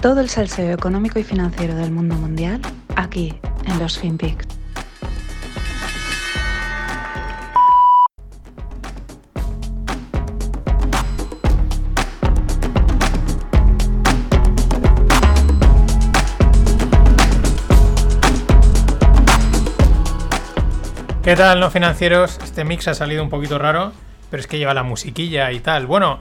Todo el salseo económico y financiero del mundo mundial aquí en los FinPix. ¿Qué tal, no financieros? Este mix ha salido un poquito raro, pero es que lleva la musiquilla y tal. Bueno,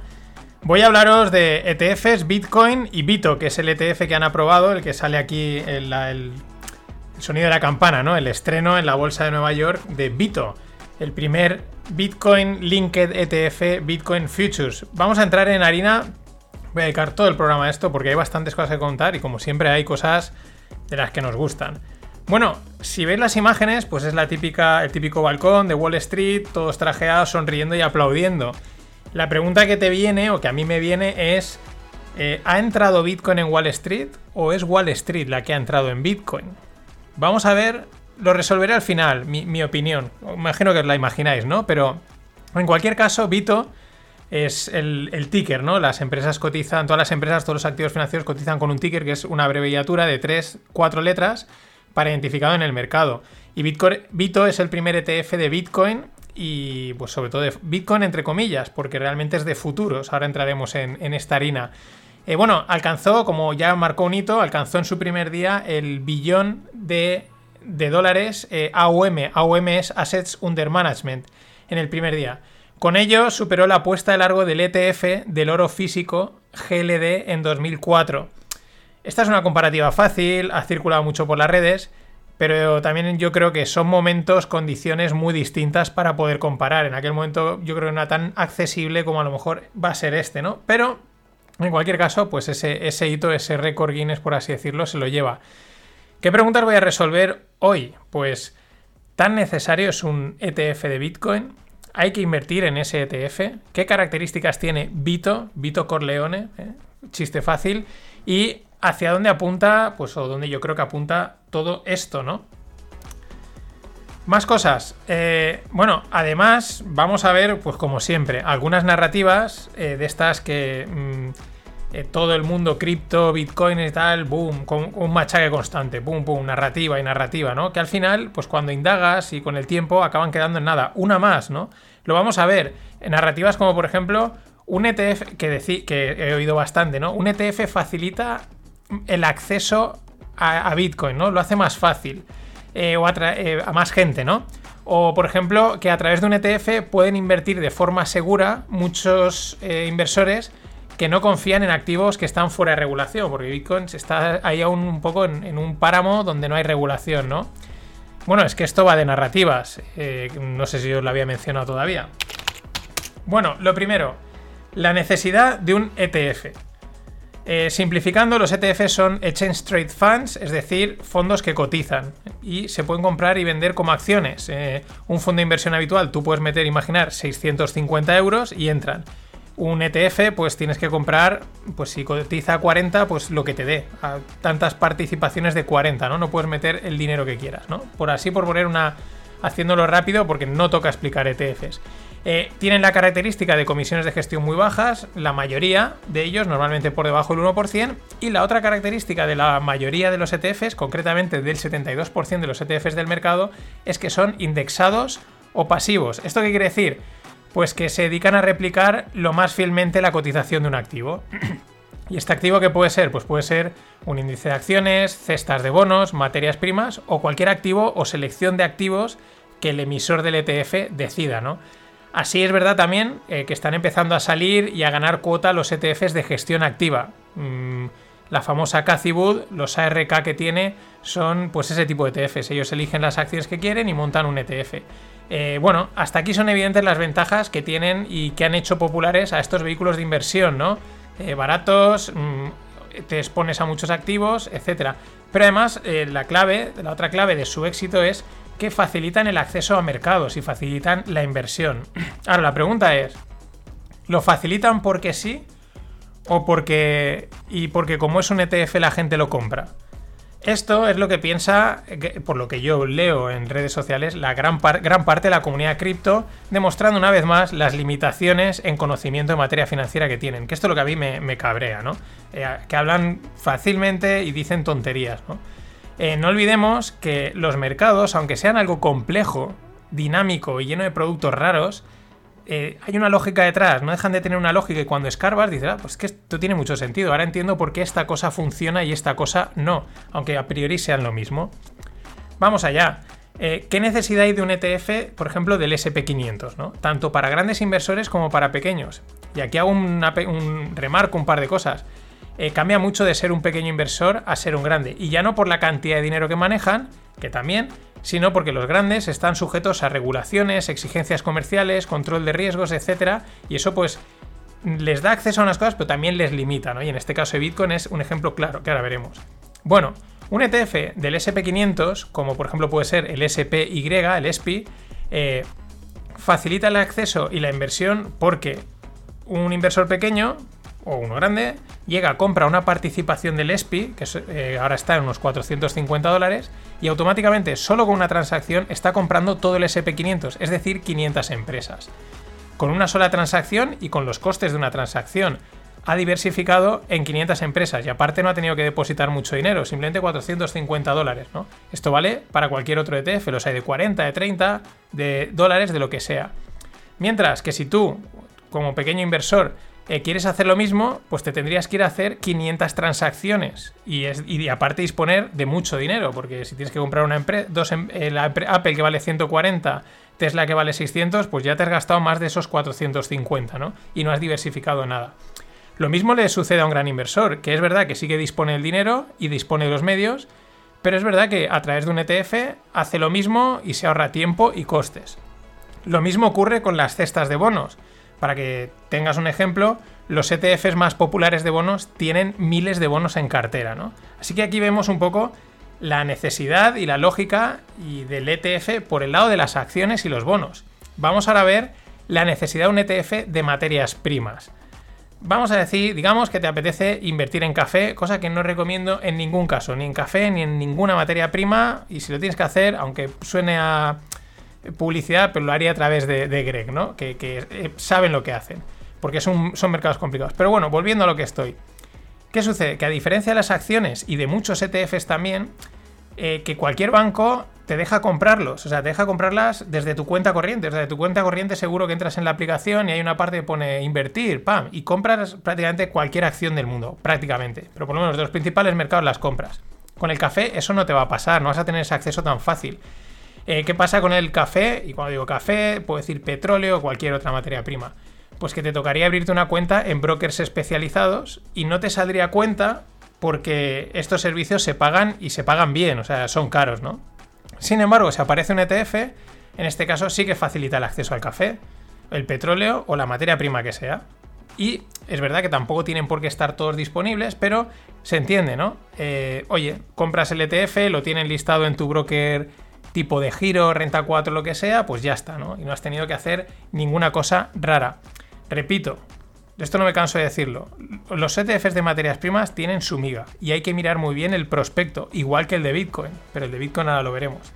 voy a hablaros de ETFs, Bitcoin y Bito, que es el ETF que han aprobado, el que sale aquí el, sonido de la campana, ¿no? El estreno en la bolsa de Nueva York de Bito, el primer Bitcoin Linked ETF Bitcoin Futures. Vamos a entrar en harina. Voy a dedicar todo el programa a esto porque hay bastantes cosas que contar y como siempre hay cosas de las que nos gustan. Bueno, si veis las imágenes, pues es la típica, el típico balcón de Wall Street, todos trajeados, sonriendo y aplaudiendo. La pregunta que te viene, o que a mí me viene, es: eh, ¿ha entrado Bitcoin en Wall Street o es Wall Street la que ha entrado en Bitcoin? Vamos a ver, lo resolveré al final, mi, opinión. Imagino que os la imagináis, ¿no? Pero en cualquier caso, Bito es el, ticker, ¿no? Las empresas cotizan, todas las empresas, todos los activos financieros cotizan con un ticker que es una abreviatura de 3, 4 letras para identificado en el mercado. Y Bitcoin, Bito es el primer ETF de Bitcoin y pues sobre todo de Bitcoin entre comillas, porque realmente es de futuros. Ahora entraremos en, esta harina. Eh, bueno, alcanzó, como ya marcó un hito, alcanzó en su primer día el billón de, dólares eh, AUM. AUM es Assets Under Management en el primer día. Con ello superó la apuesta de largo del ETF del oro físico GLD en 2004. Esta es una comparativa fácil, ha circulado mucho por las redes, pero también yo creo que son momentos, condiciones muy distintas para poder comparar. En aquel momento yo creo que no era tan accesible como a lo mejor va a ser este, ¿no? Pero en cualquier caso, pues ese, hito, ese récord Guinness, por así decirlo, se lo lleva. ¿Qué preguntas voy a resolver hoy? Pues, ¿tan necesario es un ETF de Bitcoin? ¿Hay que invertir en ese ETF? ¿Qué características tiene Bito, Bito Corleone? ¿eh? Chiste fácil. Y hacia dónde apunta, pues o dónde yo creo que apunta todo esto, ¿no? Más cosas. Eh, bueno, además vamos a ver, pues como siempre, algunas narrativas eh, de estas que mm, eh, todo el mundo cripto, bitcoin y tal, boom, con un machaque constante, boom, boom, narrativa y narrativa, ¿no? Que al final, pues cuando indagas y con el tiempo acaban quedando en nada. Una más, ¿no? Lo vamos a ver narrativas como por ejemplo un ETF que, que he oído bastante, ¿no? Un ETF facilita el acceso a, Bitcoin, ¿no? Lo hace más fácil. Eh, o eh, a, más gente, ¿no? O, por ejemplo, que a través de un ETF pueden invertir de forma segura muchos eh, inversores que no confían en activos que están fuera de regulación, porque Bitcoin está ahí aún un poco en, un páramo donde no hay regulación, ¿no? Bueno, es que esto va de narrativas, no sé si os lo había mencionado todavía. Bueno, lo primero, la necesidad de un ETF. Eh, simplificando, los ETFs son Exchange Trade Funds, es decir, fondos que cotizan y se pueden comprar y vender como acciones. Eh, un fondo de inversión habitual, tú puedes meter, imaginar, 650 euros y entran. Un ETF, pues tienes que comprar, pues si cotiza 40, pues lo que te dé, a tantas participaciones de 40, ¿no? No puedes meter el dinero que quieras, ¿no? Por así, por poner una, haciéndolo rápido, porque no toca explicar ETFs. Eh, tienen la característica de comisiones de gestión muy bajas, la mayoría de ellos normalmente por debajo del 1%, y la otra característica de la mayoría de los ETFs, concretamente del 72% de los ETFs del mercado, es que son indexados o pasivos. ¿Esto qué quiere decir? Pues que se dedican a replicar lo más fielmente la cotización de un activo. ¿Y este activo qué puede ser? Pues puede ser un índice de acciones, cestas de bonos, materias primas o cualquier activo o selección de activos que el emisor del ETF decida, ¿no? Así es verdad también eh, que están empezando a salir y a ganar cuota los ETFs de gestión activa. Mm, la famosa Cathy Wood, los ARK que tiene son pues ese tipo de ETFs. Ellos eligen las acciones que quieren y montan un ETF. Eh, bueno, hasta aquí son evidentes las ventajas que tienen y que han hecho populares a estos vehículos de inversión, ¿no? Eh, baratos, mm, te expones a muchos activos, etc. Pero además, la clave, la otra clave de su éxito es que facilitan el acceso a mercados y facilitan la inversión. Ahora, la pregunta es, ¿lo facilitan porque sí? ¿O porque... y porque como es un ETF la gente lo compra? Esto es lo que piensa, por lo que yo leo en redes sociales, la gran, gran parte de la comunidad cripto, demostrando una vez más las limitaciones en conocimiento de materia financiera que tienen. Que esto es lo que a mí me, cabrea, ¿no? Eh, que hablan fácilmente y dicen tonterías, ¿no? Eh, no olvidemos que los mercados, aunque sean algo complejo, dinámico y lleno de productos raros, eh, hay una lógica detrás, no dejan de tener una lógica y cuando escarbas dices, ah, pues que esto tiene mucho sentido, ahora entiendo por qué esta cosa funciona y esta cosa no, aunque a priori sean lo mismo. Vamos allá. Eh, ¿Qué necesidad hay de un ETF, por ejemplo, del SP500? ¿no? Tanto para grandes inversores como para pequeños. Y aquí hago un remarco, un par de cosas. Eh, cambia mucho de ser un pequeño inversor a ser un grande. Y ya no por la cantidad de dinero que manejan, que también, sino porque los grandes están sujetos a regulaciones, exigencias comerciales, control de riesgos, etc. Y eso pues les da acceso a unas cosas, pero también les limita, ¿no? Y en este caso de Bitcoin es un ejemplo claro, que ahora veremos. Bueno, un ETF del SP500, como por ejemplo puede ser el SPY, el SPY, eh, facilita el acceso y la inversión porque un inversor pequeño o uno grande, llega, compra una participación del ESPI, que eh, ahora está en unos 450 dólares, y automáticamente, solo con una transacción, está comprando todo el SP500, es decir, 500 empresas. Con una sola transacción y con los costes de una transacción, ha diversificado en 500 empresas y aparte no ha tenido que depositar mucho dinero, simplemente 450 dólares. ¿no? Esto vale para cualquier otro ETF, los hay de 40, de 30, de dólares, de lo que sea. Mientras que si tú, como pequeño inversor, eh, quieres hacer lo mismo, pues te tendrías que ir a hacer 500 transacciones y, aparte disponer de mucho dinero, porque si tienes que comprar una empresa, dos em, eh, Apple que vale 140, Tesla que vale 600, pues ya te has gastado más de esos 450, ¿no? Y no has diversificado nada. Lo mismo le sucede a un gran inversor, que es verdad que sí que dispone del dinero y dispone de los medios, pero es verdad que a través de un ETF hace lo mismo y se ahorra tiempo y costes. Lo mismo ocurre con las cestas de bonos. Para que tengas un ejemplo, los ETFs más populares de bonos tienen miles de bonos en cartera, ¿no? Así que aquí vemos un poco la necesidad y la lógica y del ETF por el lado de las acciones y los bonos. Vamos ahora a ver la necesidad de un ETF de materias primas. Vamos a decir, digamos que te apetece invertir en café, cosa que no recomiendo en ningún caso, ni en café ni en ninguna materia prima, y si lo tienes que hacer, aunque suene a publicidad, pero lo haría a través de, Greg, ¿no? Que, eh, saben lo que hacen, porque son, son mercados complicados. Pero bueno, volviendo a lo que estoy. ¿Qué sucede? Que a diferencia de las acciones y de muchos ETFs también, eh, que cualquier banco te deja comprarlos, o sea, te deja comprarlas desde tu cuenta corriente. O sea, de tu cuenta corriente seguro que entras en la aplicación y hay una parte que pone invertir, pam, y compras prácticamente cualquier acción del mundo, prácticamente. Pero por lo menos de los principales mercados las compras. Con el café eso no te va a pasar, no vas a tener ese acceso tan fácil. Eh, ¿Qué pasa con el café? Y cuando digo café, puedo decir petróleo o cualquier otra materia prima. Pues que te tocaría abrirte una cuenta en brokers especializados y no te saldría cuenta porque estos servicios se pagan y se pagan bien, o sea, son caros, ¿no? Sin embargo, si aparece un ETF, en este caso sí que facilita el acceso al café, el petróleo o la materia prima que sea. Y es verdad que tampoco tienen por qué estar todos disponibles, pero se entiende, ¿no? Eh, oye, compras el ETF, lo tienen listado en tu broker tipo de giro, renta 4, lo que sea, pues ya está, ¿no? Y no has tenido que hacer ninguna cosa rara. Repito, esto no me canso de decirlo, los ETFs de materias primas tienen su miga y hay que mirar muy bien el prospecto, igual que el de Bitcoin, pero el de Bitcoin ahora lo veremos.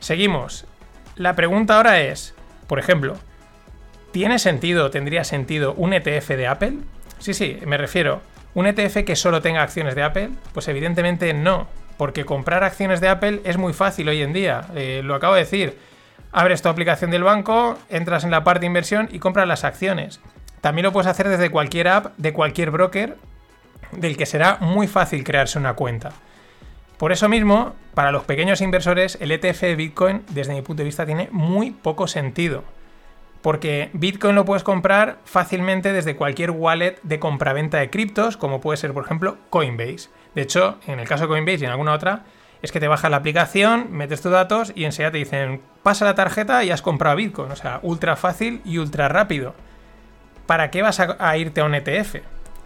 Seguimos. La pregunta ahora es, por ejemplo, ¿tiene sentido, tendría sentido un ETF de Apple? Sí, sí, me refiero, ¿un ETF que solo tenga acciones de Apple? Pues evidentemente no, porque comprar acciones de Apple es muy fácil hoy en día. Eh, lo acabo de decir. Abres tu aplicación del banco, entras en la parte de inversión y compras las acciones. También lo puedes hacer desde cualquier app de cualquier broker del que será muy fácil crearse una cuenta. Por eso mismo, para los pequeños inversores, el ETF de Bitcoin, desde mi punto de vista, tiene muy poco sentido. Porque Bitcoin lo puedes comprar fácilmente desde cualquier wallet de compraventa de criptos, como puede ser, por ejemplo, Coinbase. De hecho, en el caso de Coinbase y en alguna otra, es que te bajas la aplicación, metes tus datos y enseguida te dicen, pasa la tarjeta y has comprado Bitcoin. O sea, ultra fácil y ultra rápido. ¿Para qué vas a, irte a un ETF?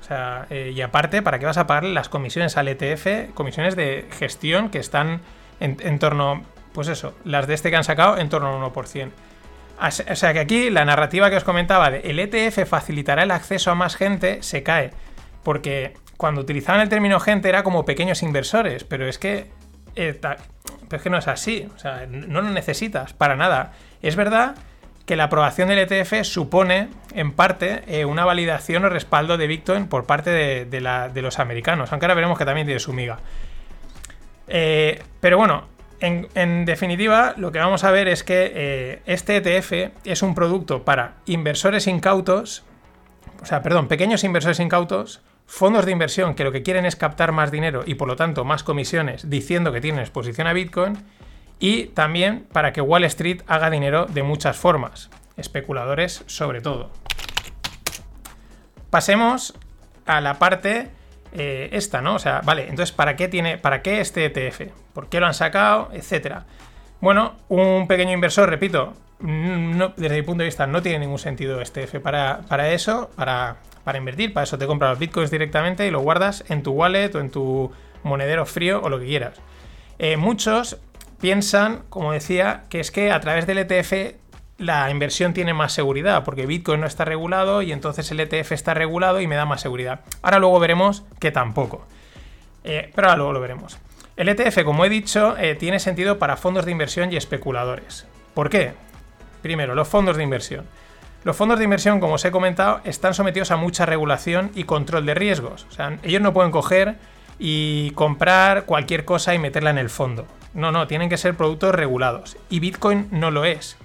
O sea, eh, y aparte, ¿para qué vas a pagar las comisiones al ETF? Comisiones de gestión que están en, torno, pues eso, las de este que han sacado en torno al 1%. O sea que aquí la narrativa que os comentaba de el ETF facilitará el acceso a más gente se cae. Porque cuando utilizaban el término gente era como pequeños inversores, pero es que, eh, es que no es así, o sea, no lo necesitas para nada. Es verdad que la aprobación del ETF supone, en parte, eh, una validación o respaldo de Bitcoin por parte de, los americanos, aunque ahora veremos que también tiene su miga. Eh, pero bueno, en, definitiva, lo que vamos a ver es que eh, este ETF es un producto para inversores incautos, o sea, perdón, pequeños inversores incautos, fondos de inversión que lo que quieren es captar más dinero y por lo tanto más comisiones diciendo que tienen exposición a Bitcoin y también para que Wall Street haga dinero de muchas formas, especuladores sobre todo. Pasemos a la parte eh, esta, ¿no? O sea, vale, entonces ¿para qué tiene, para qué este ETF? ¿Por qué lo han sacado? Etcétera. Bueno, un pequeño inversor, repito, desde mi punto de vista no tiene ningún sentido este ETF para, para eso, para, para invertir, para eso te compras los bitcoins directamente y lo guardas en tu wallet o en tu monedero frío o lo que quieras. Eh, muchos piensan, como decía, que es que a través del ETF la inversión tiene más seguridad, porque Bitcoin no está regulado y entonces el ETF está regulado y me da más seguridad. Ahora luego veremos que tampoco. Eh, pero ahora luego lo veremos. El ETF, como he dicho, eh, tiene sentido para fondos de inversión y especuladores. ¿Por qué? Primero, los fondos de inversión. Los fondos de inversión, como os he comentado, están sometidos a mucha regulación y control de riesgos. O sea, ellos no pueden coger y comprar cualquier cosa y meterla en el fondo. No, no, tienen que ser productos regulados. Y Bitcoin no lo es.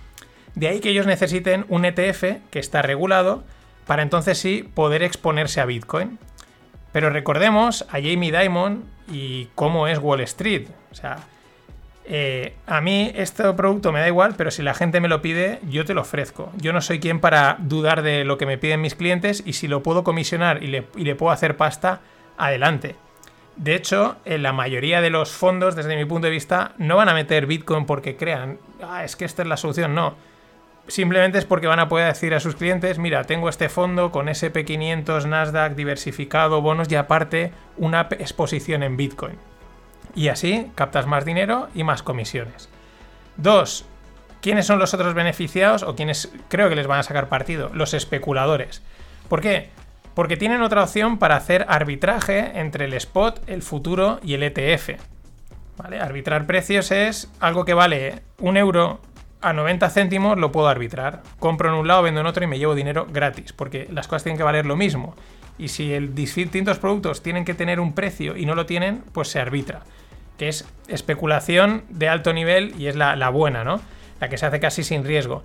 De ahí que ellos necesiten un ETF que está regulado para entonces sí poder exponerse a Bitcoin. Pero recordemos a Jamie Dimon y cómo es Wall Street. O sea, eh, a mí este producto me da igual, pero si la gente me lo pide, yo te lo ofrezco. Yo no soy quien para dudar de lo que me piden mis clientes y si lo puedo comisionar y le, y le puedo hacer pasta, adelante. De hecho, en la mayoría de los fondos, desde mi punto de vista, no van a meter Bitcoin porque crean, ah, es que esta es la solución, no. Simplemente es porque van a poder decir a sus clientes, mira, tengo este fondo con SP500, Nasdaq, diversificado, bonos y aparte una exposición en Bitcoin. Y así captas más dinero y más comisiones. Dos, ¿quiénes son los otros beneficiados o quienes creo que les van a sacar partido? Los especuladores. ¿Por qué? porque tienen otra opción para hacer arbitraje entre el spot, el futuro y el ETF. Arbitrar precios es algo que vale un euro a 90 céntimos, lo puedo arbitrar. Compro en un lado, vendo en otro y me llevo dinero gratis, porque las cosas tienen que valer lo mismo. Y si el distintos productos tienen que tener un precio y no lo tienen, pues se arbitra. Que es especulación de alto nivel y es la, la buena, ¿no? La que se hace casi sin riesgo.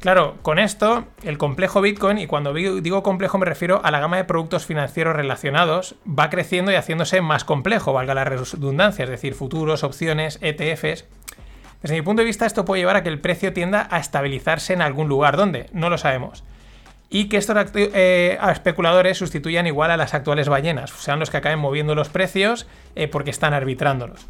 Claro, con esto, el complejo Bitcoin, y cuando digo complejo me refiero a la gama de productos financieros relacionados, va creciendo y haciéndose más complejo, valga la redundancia, es decir, futuros, opciones, ETFs. Desde mi punto de vista, esto puede llevar a que el precio tienda a estabilizarse en algún lugar. ¿Dónde? No lo sabemos. Y que estos eh, especuladores sustituyan igual a las actuales ballenas, sean los que acaben moviendo los precios eh, porque están arbitrándolos.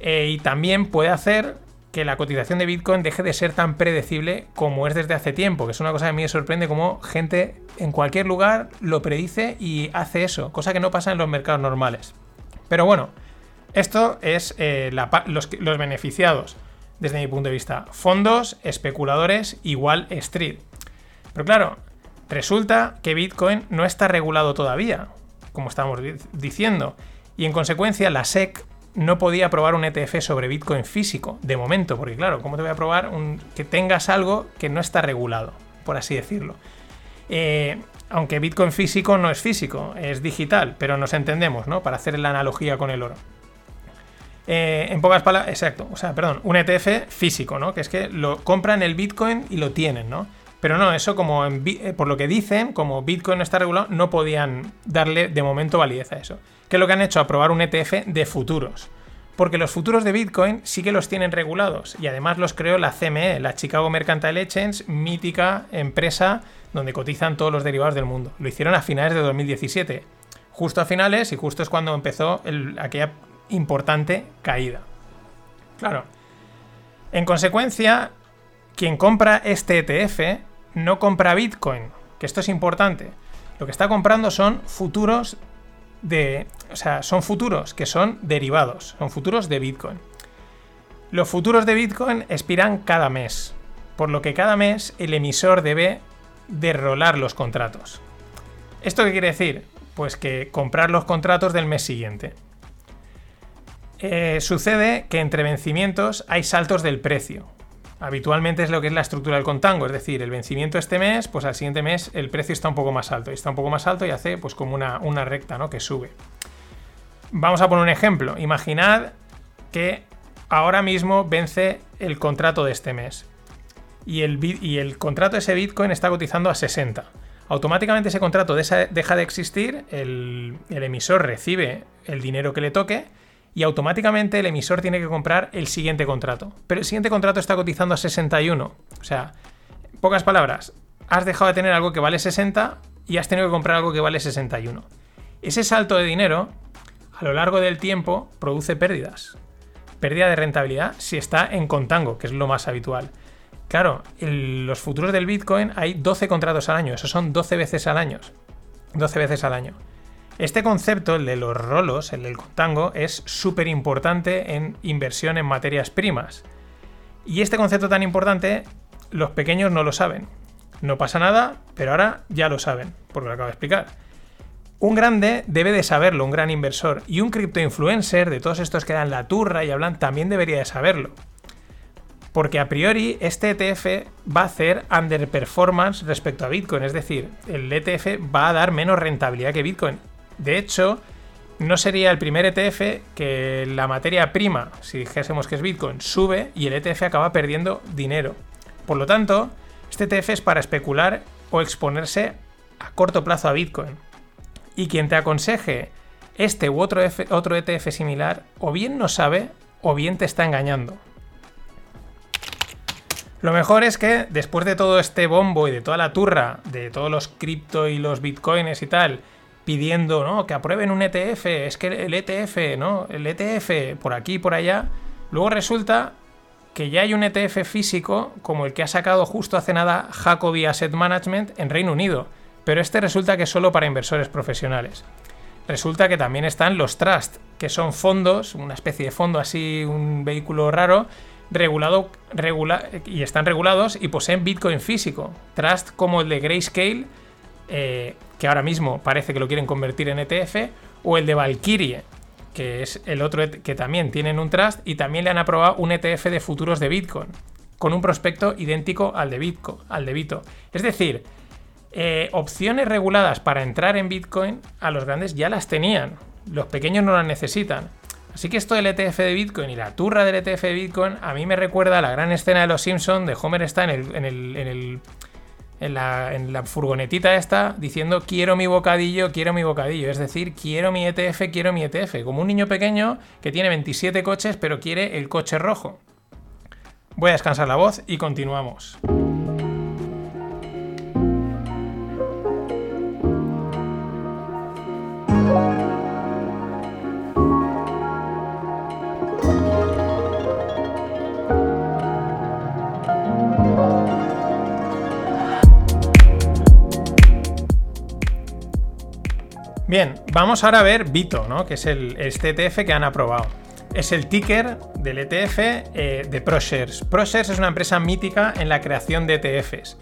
Eh, y también puede hacer que la cotización de Bitcoin deje de ser tan predecible como es desde hace tiempo, que es una cosa que a mí me sorprende como gente en cualquier lugar lo predice y hace eso, cosa que no pasa en los mercados normales. Pero bueno, esto es los beneficiados desde mi punto de vista. Fondos, especuladores, igual Street. Pero claro, resulta que Bitcoin no está regulado todavía, como estamos diciendo, y en consecuencia la SEC no podía aprobar un ETF sobre Bitcoin físico, de momento, porque claro, ¿cómo te voy a aprobar un, que tengas algo que no está regulado, por así decirlo? Eh, aunque Bitcoin físico no es físico, es digital, pero nos entendemos, ¿no? Para hacer la analogía con el oro. Eh, en pocas palabras, exacto, o sea, perdón, un ETF físico, ¿no? Que es que lo compran el Bitcoin y lo tienen, ¿no? Pero no, eso como eh, por lo que dicen, como Bitcoin no está regulado, no podían darle de momento validez a eso. ¿Qué es lo que han hecho? Aprobar un ETF de futuros. Porque los futuros de Bitcoin sí que los tienen regulados. Y además los creó la CME, la Chicago Mercantile Exchange, mítica empresa donde cotizan todos los derivados del mundo. Lo hicieron a finales de 2017. Justo a finales y justo es cuando empezó aquella importante caída. Claro. En consecuencia, quien compra este ETF no compra Bitcoin, que esto es importante. Lo que está comprando son futuros de... O sea, son futuros que son derivados, son futuros de Bitcoin. Los futuros de Bitcoin expiran cada mes, por lo que cada mes el emisor debe derrolar los contratos. ¿Esto qué quiere decir? pues que comprar los contratos del mes siguiente. Eh, sucede que entre vencimientos hay saltos del precio. Habitualmente es lo que es la estructura del contango, es decir, el vencimiento este mes, pues al siguiente mes el precio está un poco más alto, y está un poco más alto y hace pues como una, una recta, ¿no? Que sube. Vamos a poner un ejemplo. Imaginad que ahora mismo vence el contrato de este mes y el, y el contrato de ese Bitcoin está cotizando a 60. Automáticamente ese contrato deja de existir, el, el emisor recibe el dinero que le toque y automáticamente el emisor tiene que comprar el siguiente contrato. Pero el siguiente contrato está cotizando a 61. O sea, pocas palabras, has dejado de tener algo que vale 60 y has tenido que comprar algo que vale 61. Ese salto de dinero, a lo largo del tiempo, produce pérdidas. Pérdida de rentabilidad si está en contango, que es lo más habitual. Claro, en los futuros del Bitcoin hay 12 contratos al año, eso son 12 veces al año. 12 veces al año. Este concepto, el de los rolos, el del contango, es súper importante en inversión en materias primas. Y este concepto tan importante, los pequeños no lo saben. No pasa nada, pero ahora ya lo saben, porque lo acabo de explicar. Un grande debe de saberlo, un gran inversor, y un criptoinfluencer de todos estos que dan la turra y hablan también debería de saberlo. Porque a priori este ETF va a hacer underperformance respecto a Bitcoin, es decir, el ETF va a dar menos rentabilidad que Bitcoin. De hecho, no sería el primer ETF que la materia prima, si dijésemos que es Bitcoin, sube y el ETF acaba perdiendo dinero. Por lo tanto, este ETF es para especular o exponerse a corto plazo a Bitcoin. Y quien te aconseje este u otro, otro ETF similar, o bien no sabe o bien te está engañando. Lo mejor es que después de todo este bombo y de toda la turra de todos los cripto y los bitcoins y tal, pidiendo ¿no? que aprueben un ETF, es que el ETF, ¿no? El ETF por aquí y por allá. Luego resulta que ya hay un ETF físico como el que ha sacado justo hace nada Jacobi Asset Management en Reino Unido, pero este resulta que es solo para inversores profesionales. Resulta que también están los trust, que son fondos, una especie de fondo así, un vehículo raro, regulado y están regulados y poseen Bitcoin físico. Trust como el de Grayscale, eh, que ahora mismo parece que lo quieren convertir en ETF, o el de Valkyrie, que es el otro que también tienen un trust y también le han aprobado un ETF de futuros de Bitcoin, con un prospecto idéntico al de Bitcoin, al. Es decir, eh, opciones reguladas para entrar en Bitcoin a los grandes ya las tenían, los pequeños no las necesitan. Así que esto del ETF de Bitcoin y la turra del ETF de Bitcoin a mí me recuerda a la gran escena de Los Simpsons de Homer está en el la, furgonetita esta diciendo quiero mi bocadillo, quiero mi bocadillo. Es decir, quiero mi ETF, quiero mi ETF. Como un niño pequeño que tiene 27 coches pero quiere el coche rojo. Voy a descansar la voz y continuamos. Bien, vamos ahora a ver Bito, ¿no? que es el, este ETF que han aprobado. Es el ticker del ETF eh, de ProShares. ProShares es una empresa mítica en la creación de ETFs.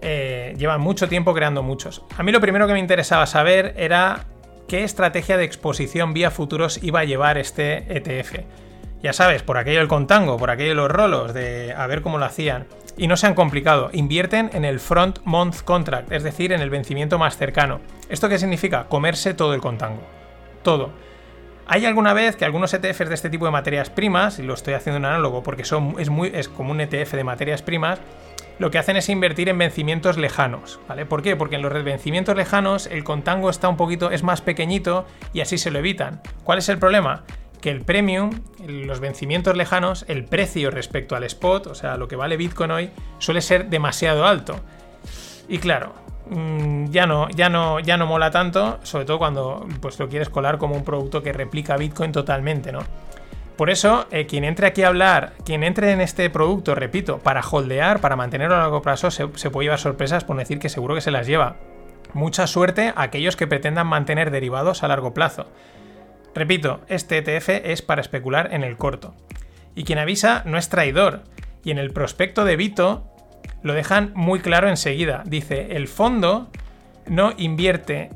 Eh, llevan mucho tiempo creando muchos. A mí lo primero que me interesaba saber era qué estrategia de exposición vía futuros iba a llevar este ETF. Ya sabes, por aquello el contango, por aquello los rolos, de a ver cómo lo hacían y no se han complicado. Invierten en el front month contract, es decir, en el vencimiento más cercano. ¿Esto qué significa? Comerse todo el contango. Todo. Hay alguna vez que algunos ETFs de este tipo de materias primas, y lo estoy haciendo en análogo porque son, es, muy, es como un ETF de materias primas, lo que hacen es invertir en vencimientos lejanos, ¿vale? ¿Por qué? Porque en los vencimientos lejanos el contango está un poquito, es más pequeñito y así se lo evitan. ¿Cuál es el problema? Que el premium, los vencimientos lejanos, el precio respecto al spot, o sea, lo que vale Bitcoin hoy, suele ser demasiado alto. Y claro, mm, ya no, ya no, ya no mola tanto, sobre todo cuando pues, lo quieres colar como un producto que replica Bitcoin totalmente, ¿no? Por eso, eh, quien entre aquí a hablar, quien entre en este producto, repito, para holdear, para mantenerlo a largo plazo, se, se puede llevar sorpresas por decir que seguro que se las lleva. Mucha suerte a aquellos que pretendan mantener derivados a largo plazo. Repito, este ETF es para especular en el corto. Y quien avisa no es traidor. Y en el prospecto de Vito lo dejan muy claro enseguida. Dice, el fondo no invierte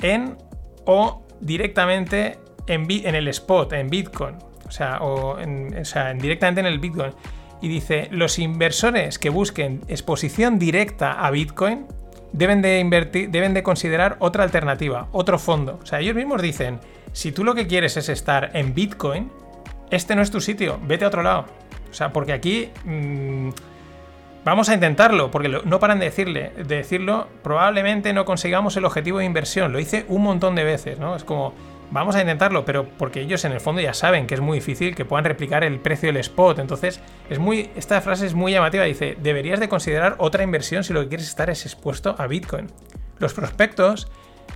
en o directamente en, en el spot, en Bitcoin. O sea, en, o sea, directamente en el Bitcoin. Y dice, los inversores que busquen exposición directa a Bitcoin deben de, invertir, deben de considerar otra alternativa, otro fondo. O sea, ellos mismos dicen, si tú lo que quieres es estar en Bitcoin, este no es tu sitio, vete a otro lado. O sea, porque aquí... Mmm, Vamos a intentarlo, porque no paran de, decirle, de decirlo, probablemente no consigamos el objetivo de inversión. Lo hice un montón de veces, ¿no? Es como, vamos a intentarlo, pero porque ellos en el fondo ya saben que es muy difícil que puedan replicar el precio del spot. Entonces, es muy, esta frase es muy llamativa. Dice, deberías de considerar otra inversión si lo que quieres estar es expuesto a Bitcoin. Los prospectos,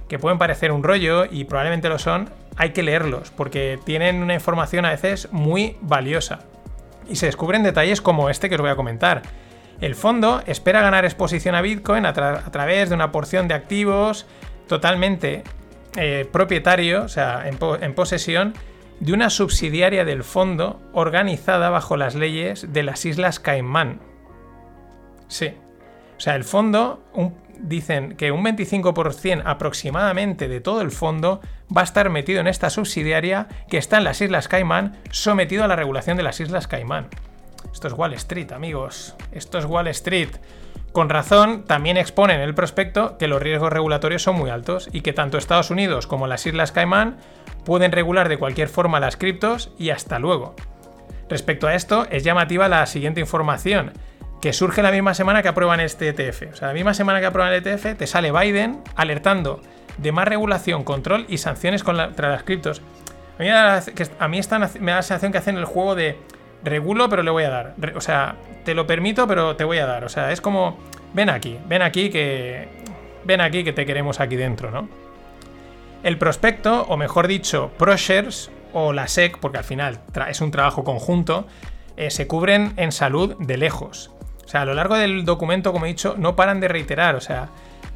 que pueden parecer un rollo y probablemente lo son, hay que leerlos, porque tienen una información a veces muy valiosa. Y se descubren detalles como este que os voy a comentar el fondo espera ganar exposición a Bitcoin a, través de una porción de activos totalmente eh, propietario, o sea, en, posesión de una subsidiaria del fondo organizada bajo las leyes de las Islas Caimán. Sí. O sea, el fondo, dicen que un 25% aproximadamente de todo el fondo va a estar metido en esta subsidiaria que está en las Islas Caimán, sometido a la regulación de las Islas Caimán. Esto es Wall Street, amigos. Esto es Wall Street. Con razón, también exponen en el prospecto que los riesgos regulatorios son muy altos y que tanto Estados Unidos como las Islas Caimán pueden regular de cualquier forma las criptos y hasta luego. Respecto a esto, es llamativa la siguiente información, que surge la misma semana que aprueban este ETF. O sea, la misma semana que aprueban el ETF, te sale Biden alertando de más regulación, control y sanciones contra las criptos. A mí, me da la sensación que hacen el juego de regulo, pero le voy a dar. O sea, te lo permito, pero te voy a dar. O sea, es como, ven aquí, ven aquí que... Ven aquí que te queremos aquí dentro, ¿no? El prospecto, o mejor dicho, ProShares o la SEC, porque al final es un trabajo conjunto, eh, se cubren en salud de lejos. O sea, a lo largo del documento, como he dicho, no paran de reiterar. O sea,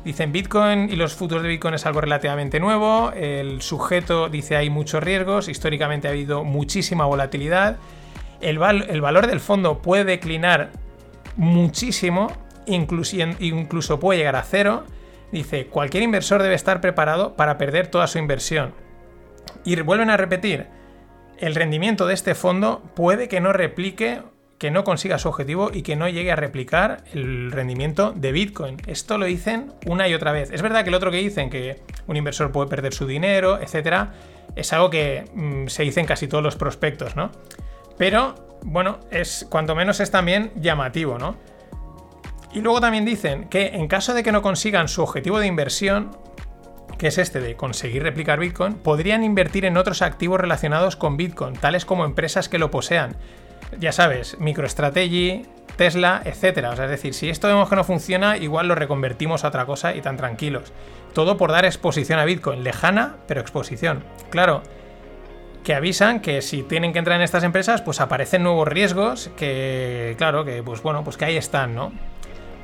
dicen Bitcoin y los futuros de Bitcoin es algo relativamente nuevo. El sujeto dice hay muchos riesgos. Históricamente ha habido muchísima volatilidad el, valor del fondo puede declinar muchísimo, incluso puede llegar a cero. Dice, cualquier inversor debe estar preparado para perder toda su inversión. Y vuelven a repetir, el rendimiento de este fondo puede que no replique, que no consiga su objetivo y que no llegue a replicar el rendimiento de Bitcoin. Esto lo dicen una y otra vez. Es verdad que el otro que dicen que un inversor puede perder su dinero, etcétera, es algo que mm, se dice en casi todos los prospectos, ¿no? Pero, bueno, es cuanto menos es también llamativo, ¿no? Y luego también dicen que en caso de que no consigan su objetivo de inversión, que es este de conseguir replicar Bitcoin, podrían invertir en otros activos relacionados con Bitcoin, tales como empresas que lo posean. Ya sabes, MicroStrategy, Tesla, etc. O sea, es decir, si esto vemos que no funciona, igual lo reconvertimos a otra cosa y tan tranquilos. Todo por dar exposición a Bitcoin, lejana, pero exposición. Claro, que avisan que si tienen que entrar en estas empresas, pues aparecen nuevos riesgos que, claro, que pues bueno, pues que ahí están, ¿no?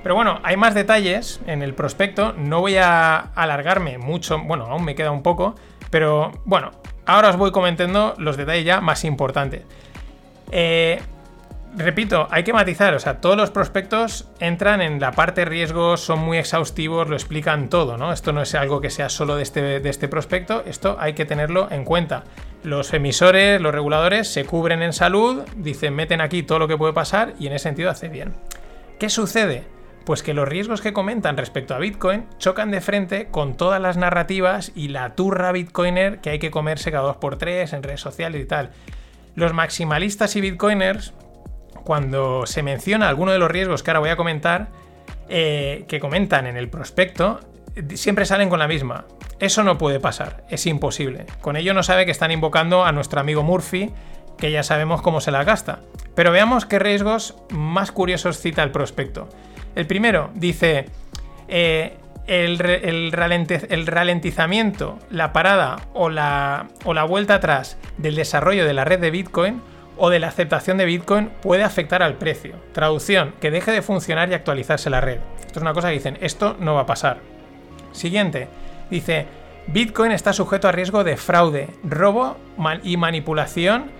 Pero bueno, hay más detalles en el prospecto, no voy a alargarme mucho, bueno, aún me queda un poco, pero bueno, ahora os voy comentando los detalles ya más importantes. Eh, repito, hay que matizar, o sea, todos los prospectos entran en la parte riesgos, son muy exhaustivos, lo explican todo, ¿no? Esto no es algo que sea solo de este, de este prospecto, esto hay que tenerlo en cuenta. Los emisores, los reguladores se cubren en salud, dicen, meten aquí todo lo que puede pasar y en ese sentido hace bien. ¿Qué sucede? Pues que los riesgos que comentan respecto a Bitcoin chocan de frente con todas las narrativas y la turra bitcoiner que hay que comerse cada dos por tres en redes sociales y tal. Los maximalistas y bitcoiners cuando se menciona alguno de los riesgos que ahora voy a comentar, eh, que comentan en el prospecto, siempre salen con la misma. Eso no puede pasar, es imposible. Con ello no sabe que están invocando a nuestro amigo Murphy, que ya sabemos cómo se la gasta. Pero veamos qué riesgos más curiosos cita el prospecto. El primero dice, eh, el, ralentizamiento, la parada o la, o la vuelta atrás del desarrollo de la red de Bitcoin o de la aceptación de Bitcoin puede afectar al precio. Traducción, que deje de funcionar y actualizarse la red. Esto es una cosa que dicen, esto no va a pasar. Siguiente, dice, Bitcoin está sujeto a riesgo de fraude, robo y manipulación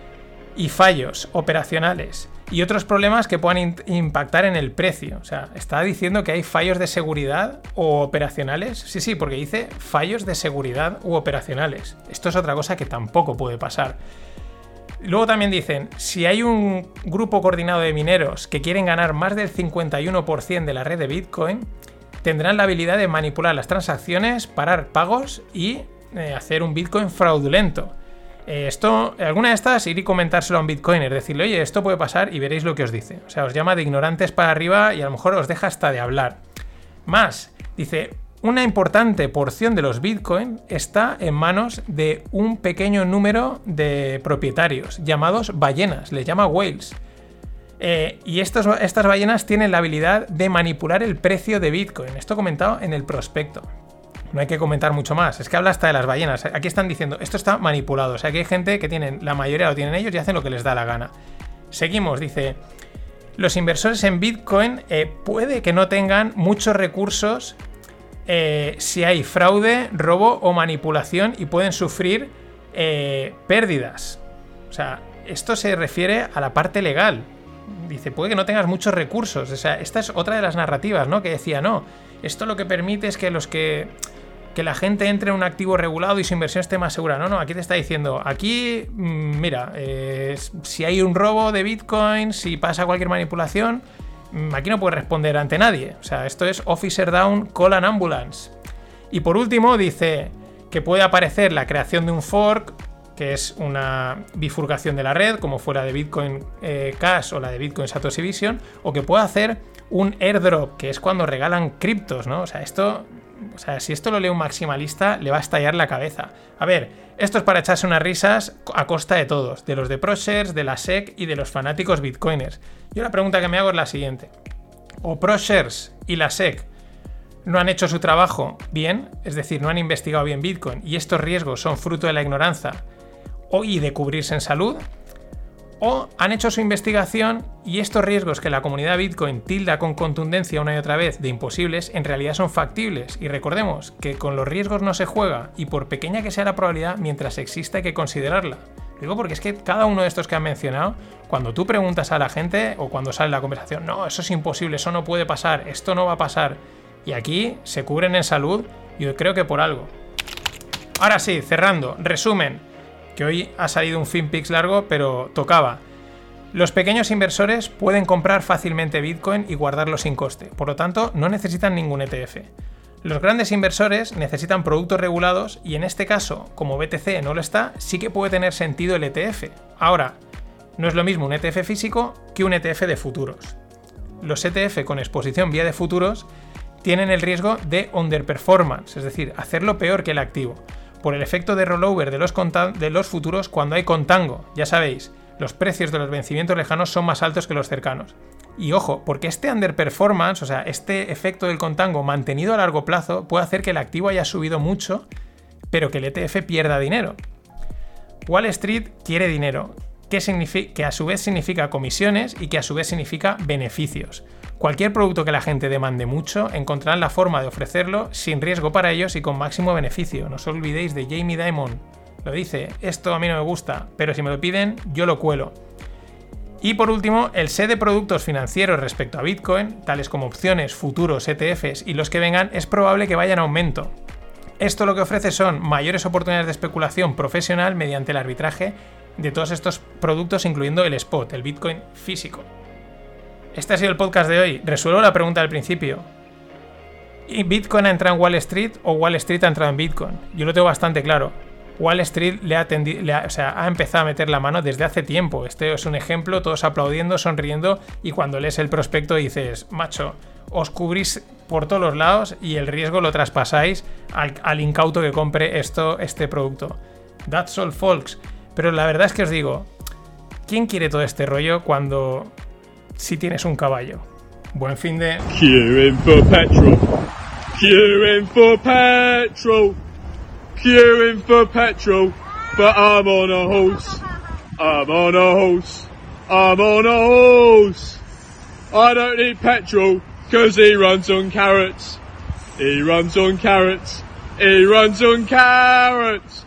y fallos operacionales. Y otros problemas que puedan impactar en el precio. O sea, está diciendo que hay fallos de seguridad o operacionales. Sí, sí, porque dice fallos de seguridad u operacionales. Esto es otra cosa que tampoco puede pasar. Luego también dicen, si hay un grupo coordinado de mineros que quieren ganar más del 51% de la red de Bitcoin, tendrán la habilidad de manipular las transacciones, parar pagos y eh, hacer un Bitcoin fraudulento. Eh, esto, alguna de estas, ir y comentárselo a un bitcoiner, decirle, oye, esto puede pasar y veréis lo que os dice. O sea, os llama de ignorantes para arriba y a lo mejor os deja hasta de hablar. Más, dice, una importante porción de los bitcoin está en manos de un pequeño número de propietarios llamados ballenas, les llama whales. Eh, y estas ballenas tienen la habilidad de manipular el precio de bitcoin. Esto comentado en el prospecto. No hay que comentar mucho más. Es que habla hasta de las ballenas. Aquí están diciendo, esto está manipulado. O sea, que hay gente que tienen, la mayoría lo tienen ellos y hacen lo que les da la gana. Seguimos, dice, los inversores en Bitcoin eh, puede que no tengan muchos recursos eh, si hay fraude, robo o manipulación y pueden sufrir eh, pérdidas. O sea, esto se refiere a la parte legal. Dice, puede que no tengas muchos recursos. O sea, esta es otra de las narrativas, ¿no? Que decía, no, esto lo que permite es que los que que la gente entre en un activo regulado y su inversión esté más segura. No, no, aquí te está diciendo, aquí, mm, mira, eh, si hay un robo de Bitcoin, si pasa cualquier manipulación, mm, aquí no puede responder ante nadie. O sea, esto es Officer Down, Call an Ambulance. Y por último, dice que puede aparecer la creación de un fork, que es una bifurcación de la red, como fuera de Bitcoin eh, Cash o la de Bitcoin Satoshi Vision, o que puede hacer un airdrop, que es cuando regalan criptos, ¿no? O sea, esto o sea, si esto lo lee un maximalista, le va a estallar la cabeza. A ver, esto es para echarse unas risas a costa de todos, de los de ProShares, de la SEC y de los fanáticos bitcoiners. Yo la pregunta que me hago es la siguiente. ¿O ProShares y la SEC no han hecho su trabajo bien? Es decir, no han investigado bien Bitcoin y estos riesgos son fruto de la ignorancia o y de cubrirse en salud? O han hecho su investigación y estos riesgos que la comunidad Bitcoin tilda con contundencia una y otra vez de imposibles, en realidad son factibles. Y recordemos que con los riesgos no se juega y por pequeña que sea la probabilidad, mientras exista hay que considerarla. Digo porque es que cada uno de estos que han mencionado, cuando tú preguntas a la gente o cuando sale la conversación, no, eso es imposible, eso no puede pasar, esto no va a pasar. Y aquí se cubren en salud, yo creo que por algo. Ahora sí, cerrando, resumen hoy ha salido un FinPix largo, pero tocaba. Los pequeños inversores pueden comprar fácilmente Bitcoin y guardarlo sin coste, por lo tanto no necesitan ningún ETF. Los grandes inversores necesitan productos regulados y en este caso, como BTC no lo está, sí que puede tener sentido el ETF. Ahora, no es lo mismo un ETF físico que un ETF de futuros. Los ETF con exposición vía de futuros tienen el riesgo de underperformance, es decir, hacerlo peor que el activo por el efecto de rollover de los, futuros cuando hay contango. Ya sabéis, los precios de los vencimientos lejanos son más altos que los cercanos. Y ojo, porque este underperformance, o sea, este efecto del contango mantenido a largo plazo, puede hacer que el activo haya subido mucho, pero que el ETF pierda dinero. Wall Street quiere dinero, que a su vez significa comisiones y que a su vez significa beneficios. Cualquier producto que la gente demande mucho, encontrarán la forma de ofrecerlo sin riesgo para ellos y con máximo beneficio. No os olvidéis de Jamie Dimon. Lo dice, esto a mí no me gusta, pero si me lo piden, yo lo cuelo. Y por último, el set de productos financieros respecto a Bitcoin, tales como opciones, futuros, ETFs y los que vengan, es probable que vayan a aumento. Esto lo que ofrece son mayores oportunidades de especulación profesional mediante el arbitraje de todos estos productos, incluyendo el spot, el Bitcoin físico. Este ha sido el podcast de hoy. Resuelvo la pregunta del principio. ¿Y ¿Bitcoin ha entrado en Wall Street o Wall Street ha entrado en Bitcoin? Yo lo tengo bastante claro. Wall Street le ha, o sea, ha empezado a meter la mano desde hace tiempo. Este es un ejemplo, todos aplaudiendo, sonriendo y cuando lees el prospecto dices, macho, os cubrís por todos los lados y el riesgo lo traspasáis al, al incauto que compre esto, este producto. That's all, folks. Pero la verdad es que os digo, ¿quién quiere todo este rollo cuando si tienes un caballo. Buen fin de... Queuing for petrol. Queuing for petrol. Queuing for petrol. But I'm on a horse. I'm on a horse. I'm on a horse. I don't need petrol because he runs on carrots. He runs on carrots. He runs on carrots.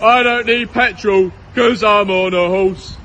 I don't need petrol because I'm on a horse.